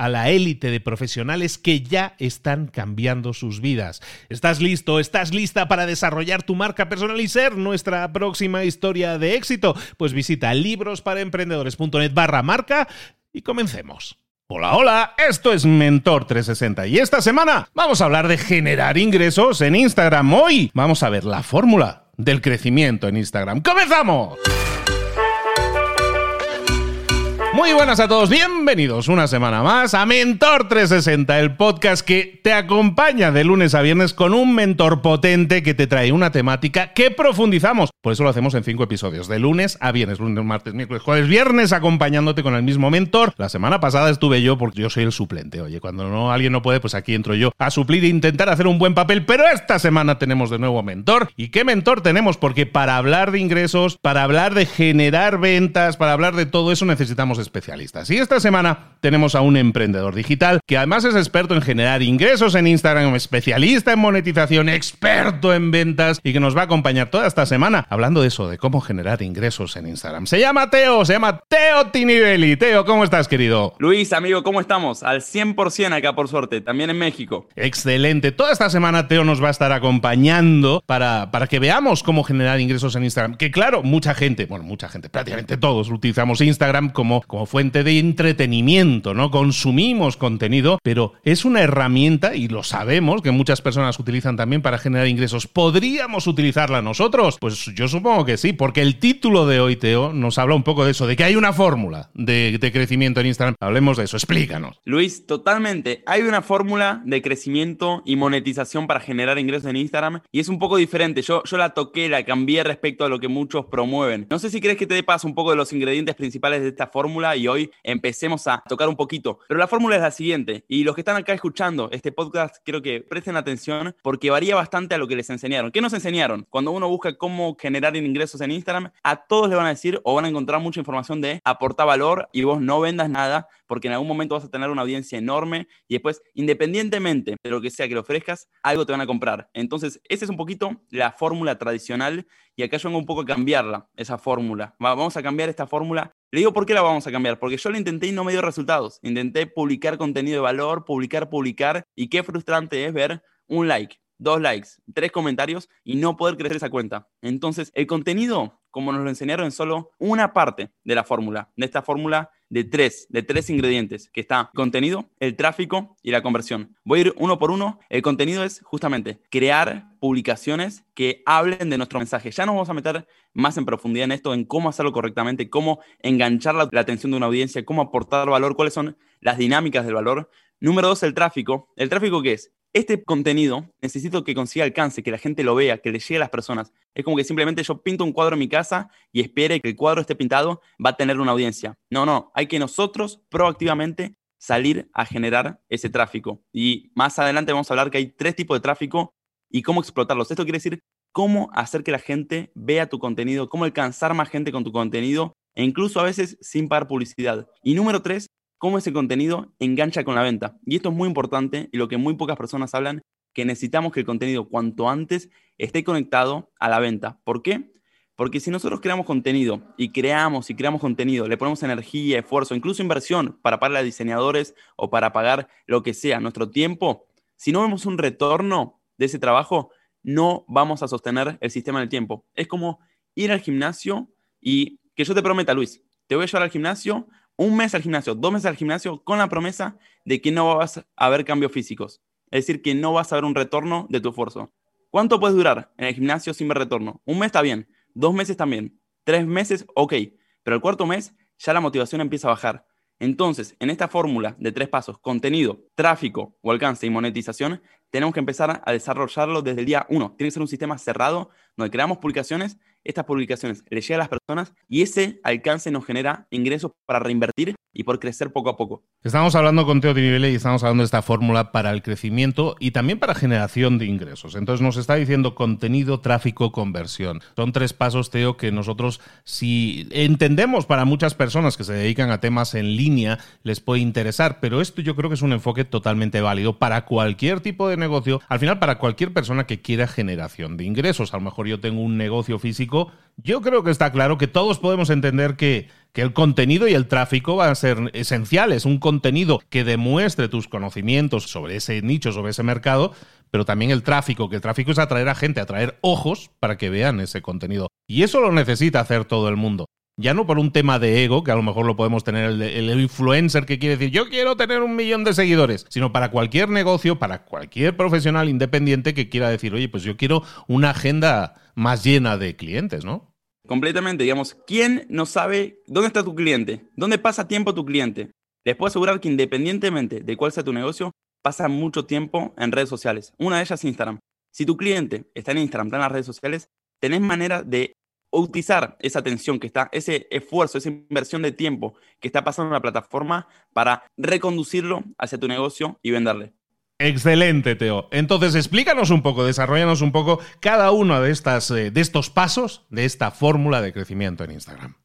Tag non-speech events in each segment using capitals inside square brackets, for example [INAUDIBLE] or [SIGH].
a la élite de profesionales que ya están cambiando sus vidas. ¿Estás listo? ¿Estás lista para desarrollar tu marca personal y ser nuestra próxima historia de éxito? Pues visita librosparaemprendedores.net barra marca y comencemos. Hola, hola, esto es Mentor360 y esta semana vamos a hablar de generar ingresos en Instagram. Hoy vamos a ver la fórmula del crecimiento en Instagram. ¡Comenzamos! Muy buenas a todos, bienvenidos una semana más a Mentor 360, el podcast que te acompaña de lunes a viernes con un mentor potente que te trae una temática que profundizamos. Por eso lo hacemos en cinco episodios, de lunes a viernes, lunes, martes, miércoles, jueves, viernes, acompañándote con el mismo mentor. La semana pasada estuve yo porque yo soy el suplente. Oye, cuando no alguien no puede, pues aquí entro yo a suplir e intentar hacer un buen papel. Pero esta semana tenemos de nuevo mentor. ¿Y qué mentor tenemos? Porque para hablar de ingresos, para hablar de generar ventas, para hablar de todo eso necesitamos especialistas. Y esta semana tenemos a un emprendedor digital que además es experto en generar ingresos en Instagram, especialista en monetización, experto en ventas y que nos va a acompañar toda esta semana hablando de eso, de cómo generar ingresos en Instagram. Se llama Teo, se llama Teo Tinibeli. Teo, ¿cómo estás, querido? Luis, amigo, ¿cómo estamos? Al 100% acá, por suerte, también en México. Excelente. Toda esta semana Teo nos va a estar acompañando para, para que veamos cómo generar ingresos en Instagram. Que claro, mucha gente, bueno, mucha gente, prácticamente todos utilizamos Instagram como, como fuente de entretenimiento, ¿no? Consumimos contenido, pero es una herramienta, y lo sabemos, que muchas personas utilizan también para generar ingresos. ¿Podríamos utilizarla nosotros? Pues yo supongo que sí, porque el título de hoy, Teo, nos habla un poco de eso, de que hay una fórmula de, crecimiento en Instagram. Hablemos de eso, explícanos. Luis, totalmente. Hay una fórmula de crecimiento y monetización para generar ingresos en Instagram y es un poco diferente. Yo, yo la toqué, la cambié respecto a lo que muchos promueven. No sé si crees que te dé paso un poco de los ingredientes principales de esta fórmula y hoy empecemos a tocar un poquito. Pero la fórmula es la siguiente y los que están acá escuchando este podcast quiero que presten atención porque varía bastante a lo que les enseñaron. ¿Qué nos enseñaron? Cuando uno busca cómo generar ingresos en Instagram, a todos le van a decir o van a encontrar mucha información de aportar valor y vos no vendas nada porque en algún momento vas a tener una audiencia enorme y después, independientemente de lo que sea que le ofrezcas, algo te van a comprar. Entonces, esa es un poquito la fórmula tradicional y acá yo vengo un poco a cambiarla, esa fórmula. Vamos a cambiar esta fórmula. Le digo por qué la vamos a cambiar, porque yo la intenté y no me dio resultados. Intenté publicar contenido de valor, publicar, publicar, y qué frustrante es ver un like, dos likes, tres comentarios y no poder crecer esa cuenta. Entonces, el contenido, como nos lo enseñaron, es solo una parte de la fórmula, de esta fórmula de tres, de tres ingredientes, que está contenido, el tráfico y la conversión. Voy a ir uno por uno. El contenido es justamente crear publicaciones que hablen de nuestro mensaje. Ya nos vamos a meter más en profundidad en esto, en cómo hacerlo correctamente, cómo enganchar la, la atención de una audiencia, cómo aportar valor, cuáles son las dinámicas del valor. Número dos, el tráfico. ¿El tráfico qué es? Este contenido necesito que consiga alcance, que la gente lo vea, que le llegue a las personas. Es como que simplemente yo pinto un cuadro en mi casa y espere que el cuadro esté pintado, va a tener una audiencia. No, no, hay que nosotros proactivamente salir a generar ese tráfico. Y más adelante vamos a hablar que hay tres tipos de tráfico y cómo explotarlos. Esto quiere decir cómo hacer que la gente vea tu contenido, cómo alcanzar más gente con tu contenido e incluso a veces sin pagar publicidad. Y número tres, cómo ese contenido engancha con la venta. Y esto es muy importante y lo que muy pocas personas hablan, que necesitamos que el contenido cuanto antes esté conectado a la venta. ¿Por qué? Porque si nosotros creamos contenido y creamos y creamos contenido, le ponemos energía, esfuerzo, incluso inversión para pagar a diseñadores o para pagar lo que sea, nuestro tiempo, si no vemos un retorno de ese trabajo, no vamos a sostener el sistema en el tiempo. Es como ir al gimnasio y que yo te prometa, Luis, te voy a llevar al gimnasio, un mes al gimnasio, dos meses al gimnasio, con la promesa de que no vas a ver cambios físicos. Es decir, que no vas a ver un retorno de tu esfuerzo. ¿Cuánto puedes durar en el gimnasio sin ver retorno? Un mes está bien, dos meses también, tres meses, ok, pero el cuarto mes ya la motivación empieza a bajar. Entonces, en esta fórmula de tres pasos, contenido, tráfico o alcance y monetización, tenemos que empezar a desarrollarlo desde el día uno. Tiene que ser un sistema cerrado donde creamos publicaciones, estas publicaciones le llegan a las personas y ese alcance nos genera ingresos para reinvertir y por crecer poco a poco. Estamos hablando con Teo Tinibele y estamos hablando de esta fórmula para el crecimiento y también para generación de ingresos. Entonces nos está diciendo contenido, tráfico, conversión. Son tres pasos, Teo, que nosotros si entendemos para muchas personas que se dedican a temas en línea les puede interesar, pero esto yo creo que es un enfoque totalmente válido para cualquier tipo de negocio, al final para cualquier persona que quiera generación de ingresos. A lo mejor yo tengo un negocio físico, yo creo que está claro que todos podemos entender que que el contenido y el tráfico van a ser esenciales. Un contenido que demuestre tus conocimientos sobre ese nicho, sobre ese mercado, pero también el tráfico, que el tráfico es atraer a gente, atraer ojos para que vean ese contenido. Y eso lo necesita hacer todo el mundo. Ya no por un tema de ego, que a lo mejor lo podemos tener el, influencer que quiere decir yo quiero tener un millón de seguidores, sino para cualquier negocio, para cualquier profesional independiente que quiera decir, oye, pues yo quiero una agenda más llena de clientes, ¿no? Completamente, digamos, ¿quién no sabe dónde está tu cliente? ¿Dónde pasa tiempo tu cliente? Les puedo asegurar que independientemente de cuál sea tu negocio, pasa mucho tiempo en redes sociales. Una de ellas es Instagram. Si tu cliente está en Instagram, está en las redes sociales, tenés manera de utilizar esa atención que está, ese esfuerzo, esa inversión de tiempo que está pasando en la plataforma para reconducirlo hacia tu negocio y venderle. Excelente, Teo. Entonces, explícanos un poco, desarrollanos un poco cada uno de, estas, eh, de estos pasos de esta fórmula de crecimiento en Instagram.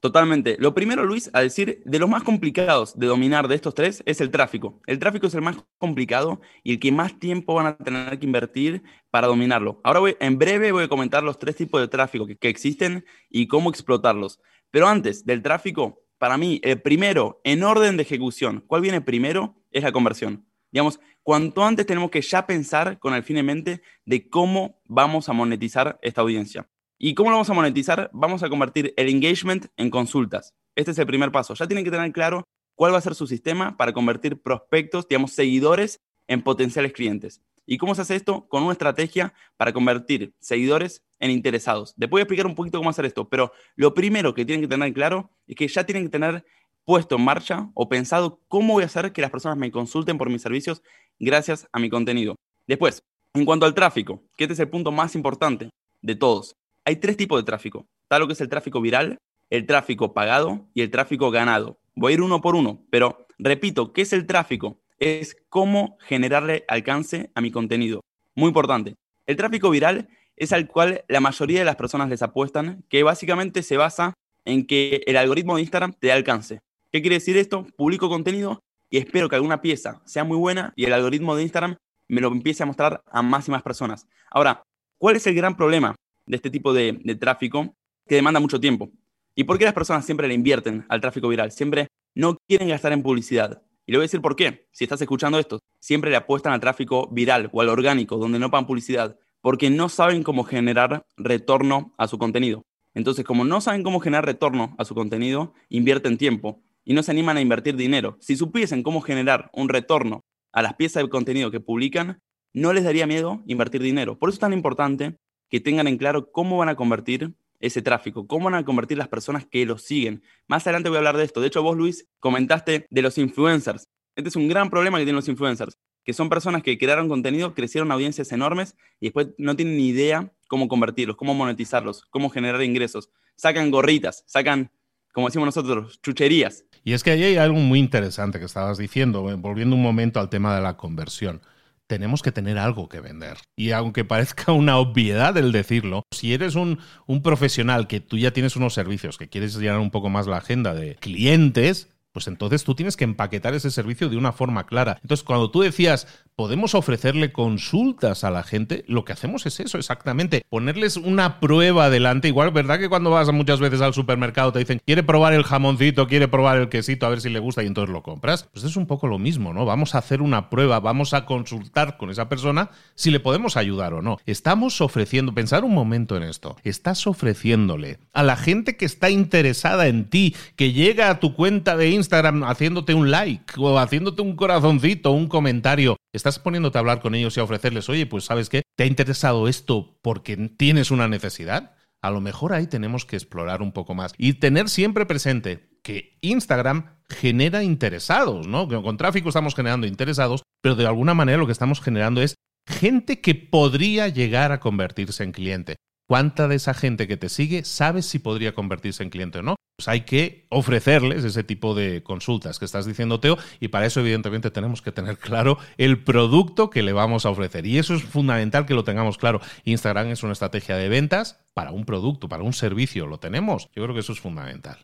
Totalmente. Lo primero, Luis, a decir, de los más complicados de dominar de estos tres es el tráfico. El tráfico es el más complicado y el que más tiempo van a tener que invertir para dominarlo. Ahora voy, en breve voy a comentar los tres tipos de tráfico que, que existen y cómo explotarlos. Pero antes del tráfico, para mí, el primero en orden de ejecución, ¿cuál viene primero? Es la conversión. Digamos, cuanto antes tenemos que ya pensar con el fin en mente de cómo vamos a monetizar esta audiencia. ¿Y cómo lo vamos a monetizar? Vamos a convertir el engagement en consultas. Este es el primer paso. Ya tienen que tener claro cuál va a ser su sistema para convertir prospectos, digamos, seguidores en potenciales clientes. ¿Y cómo se hace esto? Con una estrategia para convertir seguidores en interesados. Después voy a explicar un poquito cómo hacer esto, pero lo primero que tienen que tener claro es que ya tienen que tener puesto en marcha o pensado cómo voy a hacer que las personas me consulten por mis servicios gracias a mi contenido. Después, en cuanto al tráfico, que este es el punto más importante de todos. Hay tres tipos de tráfico. Está lo que es el tráfico viral, el tráfico pagado y el tráfico ganado. Voy a ir uno por uno, pero repito, ¿qué es el tráfico? Es cómo generarle alcance a mi contenido. Muy importante. El tráfico viral es al cual la mayoría de las personas les apuestan, que básicamente se basa en que el algoritmo de Instagram te dé alcance. ¿Qué quiere decir esto? Publico contenido y espero que alguna pieza sea muy buena y el algoritmo de Instagram me lo empiece a mostrar a más y más personas. Ahora, ¿cuál es el gran problema de este tipo de, tráfico? Que demanda mucho tiempo. ¿Y por qué las personas siempre le invierten al tráfico viral? Siempre no quieren gastar en publicidad. Y le voy a decir por qué. Si estás escuchando esto, siempre le apuestan al tráfico viral o al orgánico, donde no pagan publicidad, porque no saben cómo generar retorno a su contenido. Entonces, como no saben cómo generar retorno a su contenido, invierten tiempo y no se animan a invertir dinero. Si supiesen cómo generar un retorno a las piezas de contenido que publican, no les daría miedo invertir dinero. Por eso es tan importante que tengan en claro cómo van a convertir ese tráfico, cómo van a convertir las personas que los siguen. Más adelante voy a hablar de esto. De hecho, vos, Luis, comentaste de los influencers. Este es un gran problema que tienen los influencers, que son personas que crearon contenido, crecieron audiencias enormes y después no tienen ni idea cómo convertirlos, cómo monetizarlos, cómo generar ingresos. Sacan gorritas, sacan, como decimos nosotros, chucherías y es que ahí hay algo muy interesante que estabas diciendo, eh, volviendo un momento al tema de la conversión. Tenemos que tener algo que vender. Y aunque parezca [LAUGHS] una obviedad el decirlo, si eres un, un profesional que tú ya tienes unos servicios, que quieres llenar un poco más la agenda de clientes, pues entonces tú tienes que empaquetar ese servicio de una forma clara. Entonces, cuando tú decías, podemos ofrecerle consultas a la gente, lo que hacemos es eso exactamente, ponerles una prueba adelante. Igual, ¿verdad que cuando vas muchas veces al supermercado te dicen, quiere probar el jamoncito, quiere probar el quesito, a ver si le gusta y entonces lo compras? Pues es un poco lo mismo, ¿no? Vamos a hacer una prueba, vamos a consultar con esa persona si le podemos ayudar o no. Estamos ofreciendo, pensar un momento en esto, estás ofreciéndole a la gente que está interesada en ti, que llega a tu cuenta de Instagram haciéndote un like o haciéndote un corazoncito, un comentario, estás poniéndote a hablar con ellos y a ofrecerles, oye, pues sabes qué, ¿te ha interesado esto porque tienes una necesidad? A lo mejor ahí tenemos que explorar un poco más y tener siempre presente que Instagram genera interesados, ¿no? Con tráfico estamos generando interesados, pero de alguna manera lo que estamos generando es gente que podría llegar a convertirse en cliente. ¿Cuánta de esa gente que te sigue sabes si podría convertirse en cliente o no? Pues hay que ofrecerles ese tipo de consultas que estás diciendo, Teo, y para eso evidentemente tenemos que tener claro el producto que le vamos a ofrecer. Y eso es fundamental que lo tengamos claro. Instagram es una estrategia de ventas para un producto, para un servicio. ¿Lo tenemos? Yo creo que eso es fundamental.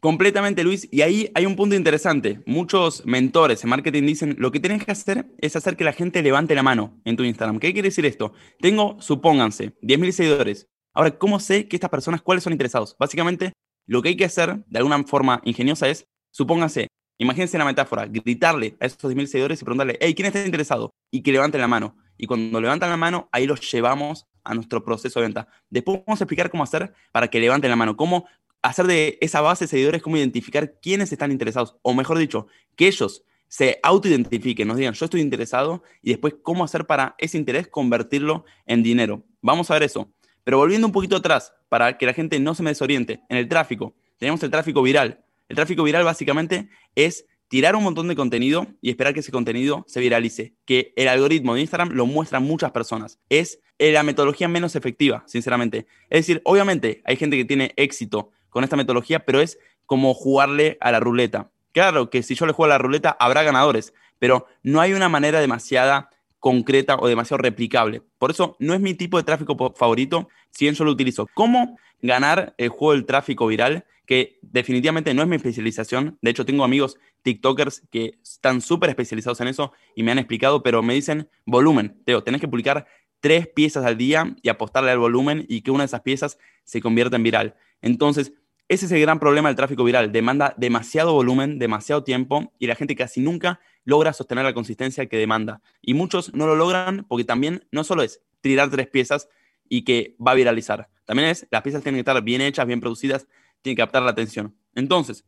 Completamente, Luis. Y ahí hay un punto interesante. Muchos mentores en marketing dicen, lo que tienes que hacer es hacer que la gente levante la mano en tu Instagram. ¿Qué quiere decir esto? Tengo, supónganse, 10.000 seguidores. Ahora, ¿cómo sé que estas personas cuáles son interesados? Básicamente, lo que hay que hacer de alguna forma ingeniosa es, supónganse, imagínense la metáfora, gritarle a esos 10.000 seguidores y preguntarle, hey, ¿quién está interesado? Y que levanten la mano. Y cuando levantan la mano, ahí los llevamos a nuestro proceso de venta. Después vamos a explicar cómo hacer para que levanten la mano, cómo hacer de esa base de seguidores, cómo identificar quiénes están interesados, o mejor dicho, que ellos se autoidentifiquen, nos digan, yo estoy interesado, y después cómo hacer para ese interés convertirlo en dinero. Vamos a ver eso. Pero volviendo un poquito atrás, para que la gente no se me desoriente, en el tráfico, tenemos el tráfico viral. El tráfico viral básicamente es tirar un montón de contenido y esperar que ese contenido se viralice, que el algoritmo de Instagram lo muestra muchas personas. Es la metodología menos efectiva, sinceramente. Es decir, obviamente hay gente que tiene éxito con esta metodología, pero es como jugarle a la ruleta. Claro que si yo le juego a la ruleta habrá ganadores, pero no hay una manera demasiada concreta o demasiado replicable. Por eso no es mi tipo de tráfico favorito, si bien yo lo utilizo. ¿Cómo ganar el juego del tráfico viral? Que definitivamente no es mi especialización. De hecho, tengo amigos TikTokers que están súper especializados en eso y me han explicado, pero me dicen volumen. Teo, tenés que publicar tres piezas al día y apostarle al volumen y que una de esas piezas se convierta en viral. Entonces, ese es el gran problema del tráfico viral. Demanda demasiado volumen, demasiado tiempo y la gente casi nunca logra sostener la consistencia que demanda. Y muchos no lo logran porque también no solo es tirar tres piezas y que va a viralizar. También es, las piezas tienen que estar bien hechas, bien producidas, tienen que captar la atención. Entonces,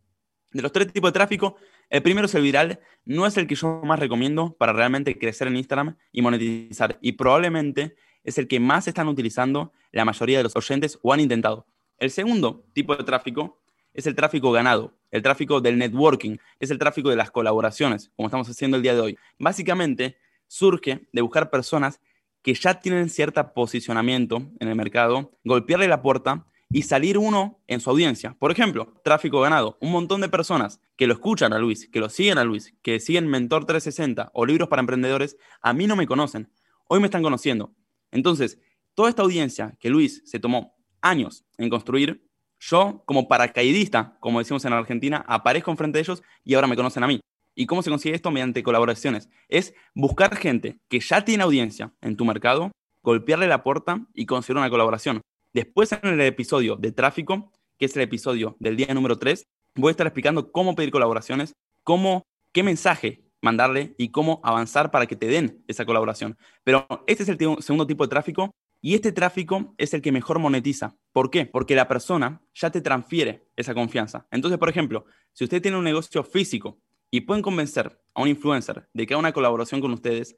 de los tres tipos de tráfico, el primero es el viral, no es el que yo más recomiendo para realmente crecer en Instagram y monetizar. Y probablemente es el que más están utilizando la mayoría de los oyentes o han intentado. El segundo tipo de tráfico es el tráfico ganado, el tráfico del networking, es el tráfico de las colaboraciones, como estamos haciendo el día de hoy. Básicamente surge de buscar personas que ya tienen cierto posicionamiento en el mercado, golpearle la puerta y salir uno en su audiencia. Por ejemplo, tráfico ganado, un montón de personas que lo escuchan a Luis, que lo siguen a Luis, que siguen Mentor 360 o libros para emprendedores, a mí no me conocen, hoy me están conociendo. Entonces, toda esta audiencia que Luis se tomó años en construir, yo como paracaidista, como decimos en Argentina, aparezco enfrente de ellos y ahora me conocen a mí. ¿Y cómo se consigue esto? Mediante colaboraciones. Es buscar gente que ya tiene audiencia en tu mercado, golpearle la puerta y conseguir una colaboración. Después en el episodio de tráfico, que es el episodio del día número 3, voy a estar explicando cómo pedir colaboraciones, cómo, qué mensaje mandarle y cómo avanzar para que te den esa colaboración. Pero este es el segundo tipo de tráfico y este tráfico es el que mejor monetiza. ¿Por qué? Porque la persona ya te transfiere esa confianza. Entonces, por ejemplo, si usted tiene un negocio físico y pueden convencer a un influencer de que haga una colaboración con ustedes,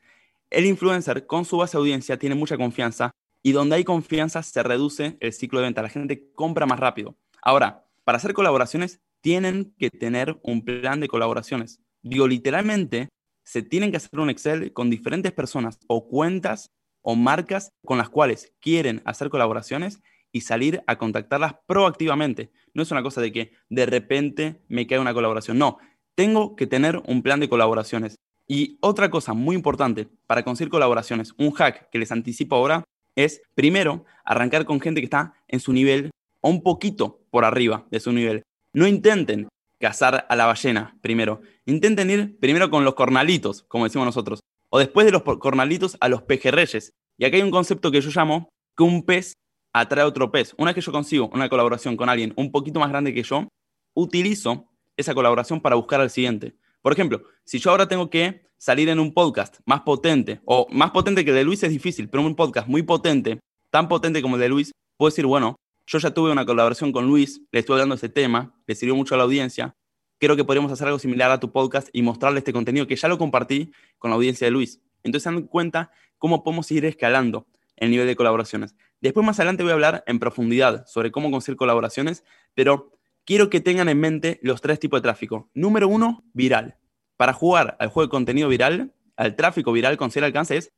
el influencer con su base de audiencia tiene mucha confianza y donde hay confianza se reduce el ciclo de venta. La gente compra más rápido. Ahora, para hacer colaboraciones tienen que tener un plan de colaboraciones. Digo, literalmente, se tienen que hacer un Excel con diferentes personas o cuentas o marcas con las cuales quieren hacer colaboraciones y salir a contactarlas proactivamente. No es una cosa de que de repente me cae una colaboración. No, tengo que tener un plan de colaboraciones. Y otra cosa muy importante para conseguir colaboraciones, un hack que les anticipo ahora, es primero arrancar con gente que está en su nivel o un poquito por arriba de su nivel. No intenten cazar a la ballena primero. Intenten ir primero con los cornalitos, como decimos nosotros. O después de los cornalitos a los pejerreyes. Y acá hay un concepto que yo llamo que un pez atrae otro pez. Una vez que yo consigo una colaboración con alguien un poquito más grande que yo, utilizo esa colaboración para buscar al siguiente. Por ejemplo, si yo ahora tengo que salir en un podcast más potente, o más potente que el de Luis es difícil, pero un podcast muy potente, tan potente como el de Luis, puedo decir, bueno, yo ya tuve una colaboración con Luis, le estuve hablando de ese tema, le sirvió mucho a la audiencia, creo que podríamos hacer algo similar a tu podcast y mostrarle este contenido que ya lo compartí con la audiencia de Luis. Entonces se dan cuenta cómo podemos ir escalando el nivel de colaboraciones. Después más adelante voy a hablar en profundidad sobre cómo conseguir colaboraciones, pero quiero que tengan en mente los tres tipos de tráfico. Número uno, viral. Para jugar al juego de contenido viral, al tráfico viral con ser alcance es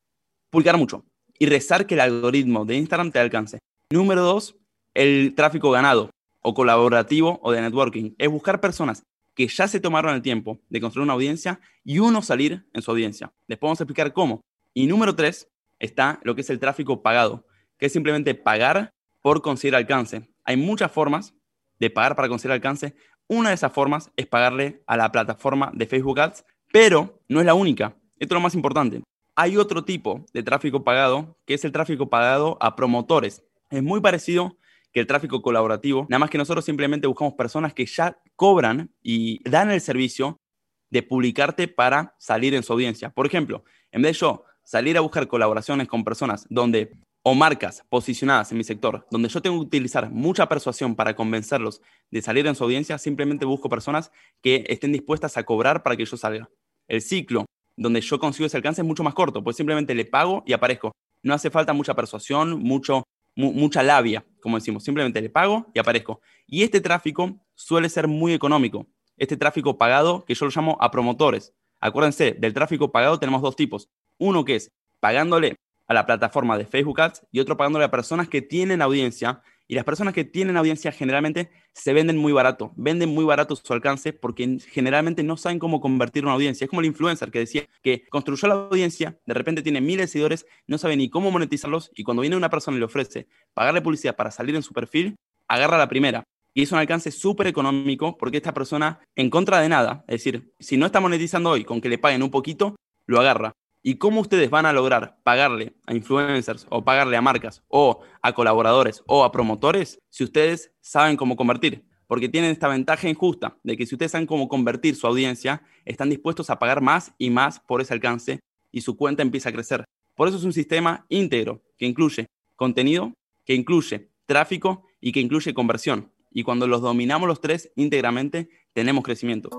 publicar mucho y rezar que el algoritmo de Instagram te alcance. Número dos, el tráfico ganado o colaborativo o de networking. Es buscar personas que ya se tomaron el tiempo de construir una audiencia y uno salir en su audiencia. Después vamos a explicar cómo. Y número tres está lo que es el tráfico pagado, que es simplemente pagar por conseguir alcance. Hay muchas formas de pagar para conseguir alcance. Una de esas formas es pagarle a la plataforma de Facebook Ads, pero no es la única. Esto es lo más importante. Hay otro tipo de tráfico pagado, que es el tráfico pagado a promotores. Es muy parecido que el tráfico colaborativo, nada más que nosotros simplemente buscamos personas que ya cobran y dan el servicio de publicarte para salir en su audiencia. Por ejemplo, en vez de yo salir a buscar colaboraciones con personas donde o marcas posicionadas en mi sector, donde yo tengo que utilizar mucha persuasión para convencerlos de salir en su audiencia, simplemente busco personas que estén dispuestas a cobrar para que yo salga. El ciclo donde yo consigo ese alcance es mucho más corto, pues simplemente le pago y aparezco. No hace falta mucha persuasión, mucho mucha labia, como decimos, simplemente le pago y aparezco. Y este tráfico suele ser muy económico. Este tráfico pagado, que yo lo llamo a promotores. Acuérdense, del tráfico pagado tenemos dos tipos. Uno que es pagándole a la plataforma de Facebook Ads y otro pagándole a personas que tienen audiencia y las personas que tienen audiencia generalmente se venden muy barato, venden muy barato su alcance porque generalmente no saben cómo convertir una audiencia. Es como el influencer que decía que construyó la audiencia, de repente tiene miles de seguidores, no sabe ni cómo monetizarlos y cuando viene una persona y le ofrece pagarle publicidad para salir en su perfil, agarra la primera. Y es un alcance súper económico porque esta persona, en contra de nada, es decir, si no está monetizando hoy con que le paguen un poquito, lo agarra. ¿Y cómo ustedes van a lograr pagarle a influencers o pagarle a marcas o a colaboradores o a promotores si ustedes saben cómo convertir? Porque tienen esta ventaja injusta de que si ustedes saben cómo convertir su audiencia, están dispuestos a pagar más y más por ese alcance y su cuenta empieza a crecer. Por eso es un sistema íntegro que incluye contenido, que incluye tráfico y que incluye conversión. Y cuando los dominamos los tres íntegramente, tenemos crecimiento.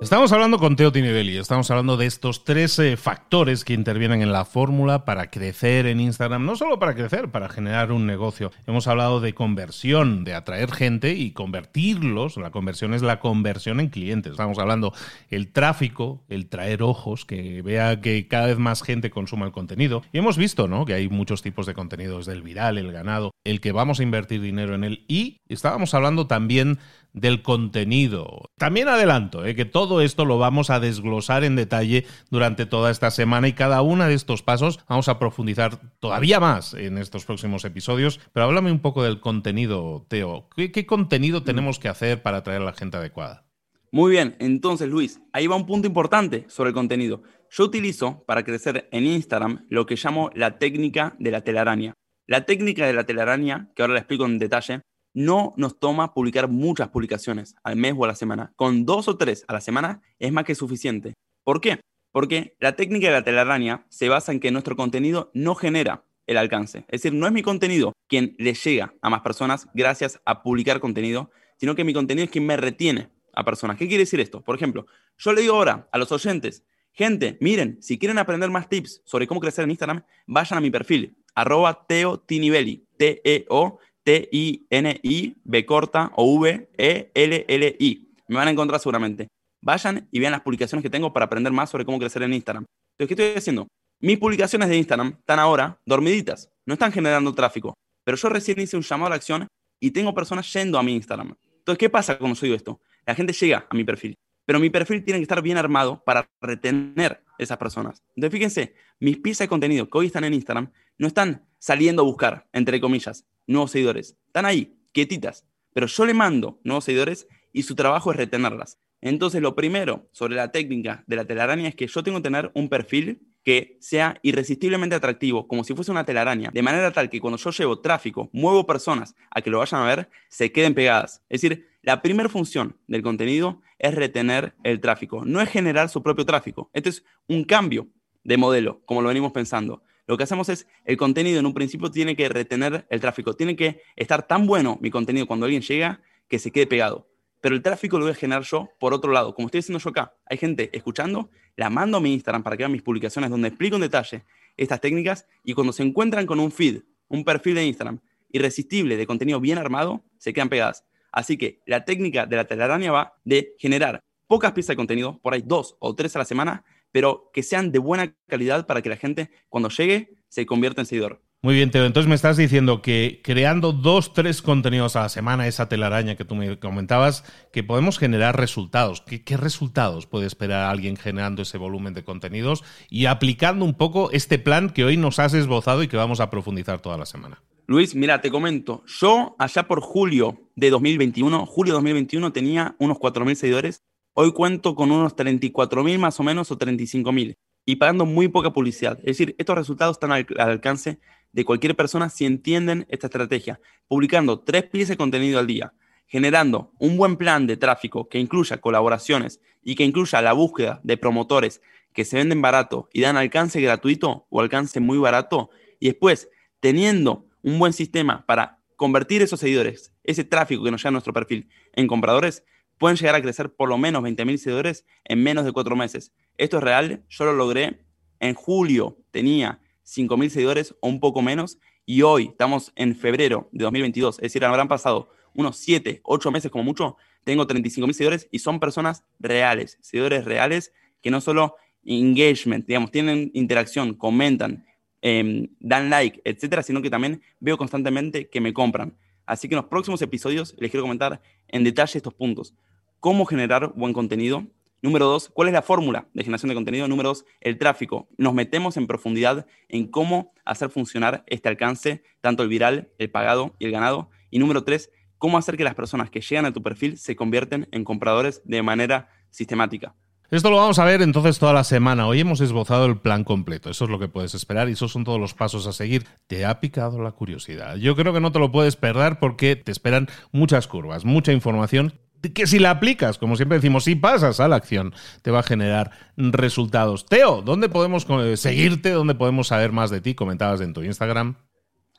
Estamos hablando con Teo Tinibelli, estamos hablando de estos tres factores que intervienen en la fórmula para crecer en Instagram, no solo para crecer, para generar un negocio. Hemos hablado de conversión, de atraer gente y convertirlos, la conversión es la conversión en clientes. Estamos hablando el tráfico, el traer ojos, que vea que cada vez más gente consuma el contenido. Y hemos visto, ¿no? Que hay muchos tipos de contenidos, del viral, el ganado, el que vamos a invertir dinero en él. Y estábamos hablando también del contenido. También adelanto eh, que todo esto lo vamos a desglosar en detalle durante toda esta semana y cada uno de estos pasos vamos a profundizar todavía más en estos próximos episodios. Pero háblame un poco del contenido, Teo. ¿Qué, qué contenido tenemos que hacer para atraer a la gente adecuada? Muy bien, entonces Luis, ahí va un punto importante sobre el contenido. Yo utilizo para crecer en Instagram lo que llamo la técnica de la telaraña. La técnica de la telaraña, que ahora la explico en detalle, no nos toma publicar muchas publicaciones al mes o a la semana. Con dos o tres a la semana es más que suficiente. ¿Por qué? Porque la técnica de la telaraña se basa en que nuestro contenido no genera el alcance. Es decir, no es mi contenido quien le llega a más personas gracias a publicar contenido, sino que mi contenido es quien me retiene a personas. ¿Qué quiere decir esto? Por ejemplo, yo le digo ahora a los oyentes, gente, miren, si quieren aprender más tips sobre cómo crecer en Instagram, vayan a mi perfil, arroba teotinibelli, T-E-O T-I-N-I, B corta o V-E-L-L-I. Me van a encontrar seguramente. Vayan y vean las publicaciones que tengo para aprender más sobre cómo crecer en Instagram. Entonces, ¿qué estoy haciendo? Mis publicaciones de Instagram están ahora dormiditas, no están generando tráfico, pero yo recién hice un llamado a la acción y tengo personas yendo a mi Instagram. Entonces, ¿qué pasa cuando yo esto? La gente llega a mi perfil, pero mi perfil tiene que estar bien armado para retener esas personas. Entonces, fíjense, mis piezas de contenido que hoy están en Instagram no están saliendo a buscar, entre comillas, nuevos seguidores. Están ahí, quietitas. Pero yo le mando nuevos seguidores y su trabajo es retenerlas. Entonces, lo primero sobre la técnica de la telaraña es que yo tengo que tener un perfil que sea irresistiblemente atractivo, como si fuese una telaraña, de manera tal que cuando yo llevo tráfico, muevo personas a que lo vayan a ver, se queden pegadas. Es decir, la primera función del contenido es retener el tráfico, no es generar su propio tráfico. Este es un cambio de modelo, como lo venimos pensando. Lo que hacemos es, el contenido en un principio tiene que retener el tráfico, tiene que estar tan bueno mi contenido cuando alguien llega que se quede pegado pero el tráfico lo voy a generar yo por otro lado. Como estoy diciendo yo acá, hay gente escuchando, la mando a mi Instagram para que vean mis publicaciones donde explico en detalle estas técnicas y cuando se encuentran con un feed, un perfil de Instagram irresistible de contenido bien armado, se quedan pegadas. Así que la técnica de la telaraña va de generar pocas piezas de contenido, por ahí dos o tres a la semana, pero que sean de buena calidad para que la gente cuando llegue se convierta en seguidor. Muy bien, Teo. Entonces me estás diciendo que creando dos, tres contenidos a la semana, esa telaraña que tú me comentabas, que podemos generar resultados. ¿Qué, qué resultados puede esperar alguien generando ese volumen de contenidos y aplicando un poco este plan que hoy nos has esbozado y que vamos a profundizar toda la semana? Luis, mira, te comento. Yo allá por julio de 2021, julio de 2021 tenía unos 4.000 seguidores. Hoy cuento con unos 34.000 más o menos o 35.000 y pagando muy poca publicidad. Es decir, estos resultados están al alcance de cualquier persona si entienden esta estrategia, publicando tres piezas de contenido al día, generando un buen plan de tráfico que incluya colaboraciones y que incluya la búsqueda de promotores que se venden barato y dan alcance gratuito o alcance muy barato, y después teniendo un buen sistema para convertir esos seguidores, ese tráfico que nos llega a nuestro perfil, en compradores, pueden llegar a crecer por lo menos 20.000 seguidores en menos de cuatro meses. Esto es real, yo lo logré en julio, tenía 5.000 seguidores o un poco menos. Y hoy estamos en febrero de 2022, es decir, habrán pasado unos 7, 8 meses como mucho, tengo 35.000 seguidores y son personas reales, seguidores reales que no solo engagement, digamos, tienen interacción, comentan, em, dan like, etcétera, sino que también veo constantemente que me compran. Así que en los próximos episodios les quiero comentar en detalle estos puntos. Cómo generar buen contenido, Número dos, ¿cuál es la fórmula de generación de contenido? Número dos, el tráfico. Nos metemos en profundidad en cómo hacer funcionar este alcance, tanto el viral, el pagado y el ganado. Y número tres, cómo hacer que las personas que llegan a tu perfil se convierten en compradores de manera sistemática. Esto lo vamos a ver entonces toda la semana. Hoy hemos esbozado el plan completo. Eso es lo que puedes esperar y esos son todos los pasos a seguir. Te ha picado la curiosidad. Yo creo que no te lo puedes perder porque te esperan muchas curvas, mucha información que si la aplicas, como siempre decimos, si pasas a la acción, te va a generar resultados. Teo, ¿dónde podemos seguirte? ¿Dónde podemos saber más de ti? Comentabas en tu Instagram.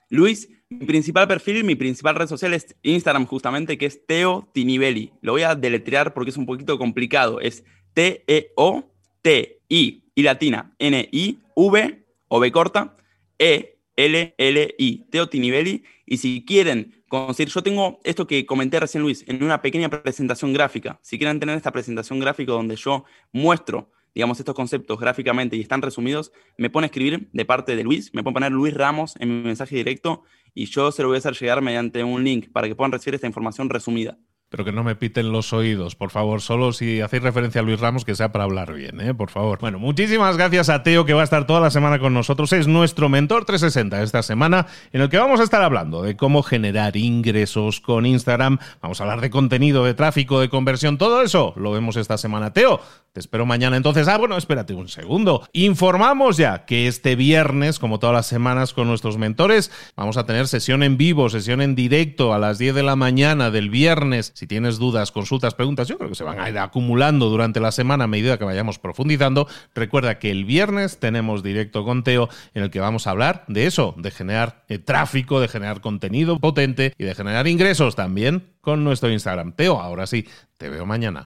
Luis, mi principal perfil, mi principal red social es Instagram justamente, que es Teo Tinivelli. Lo voy a deletrear porque es un poquito complicado. Es T-E-O-T-I y latina N-I-V o B corta E-L-L-I. Teo Tinivelli. Y si quieren yo tengo esto que comenté recién Luis, en una pequeña presentación gráfica. Si quieren tener esta presentación gráfica donde yo muestro, digamos, estos conceptos gráficamente y están resumidos, me pone a escribir de parte de Luis, me a poner Luis Ramos en mi mensaje directo y yo se lo voy a hacer llegar mediante un link para que puedan recibir esta información resumida pero que no me piten los oídos, por favor. Solo si hacéis referencia a Luis Ramos, que sea para hablar bien, ¿eh? por favor. Bueno, muchísimas gracias a Teo, que va a estar toda la semana con nosotros. Es nuestro mentor 360 esta semana, en el que vamos a estar hablando de cómo generar ingresos con Instagram. Vamos a hablar de contenido, de tráfico, de conversión, todo eso lo vemos esta semana. Teo, te espero mañana entonces. Ah, bueno, espérate un segundo. Informamos ya que este viernes, como todas las semanas con nuestros mentores, vamos a tener sesión en vivo, sesión en directo a las 10 de la mañana del viernes si tienes dudas, consultas, preguntas, yo creo que se van a ir acumulando durante la semana a medida que vayamos profundizando. Recuerda que el viernes tenemos directo con Teo en el que vamos a hablar de eso, de generar eh, tráfico, de generar contenido potente y de generar ingresos también con nuestro Instagram. Teo, ahora sí, te veo mañana.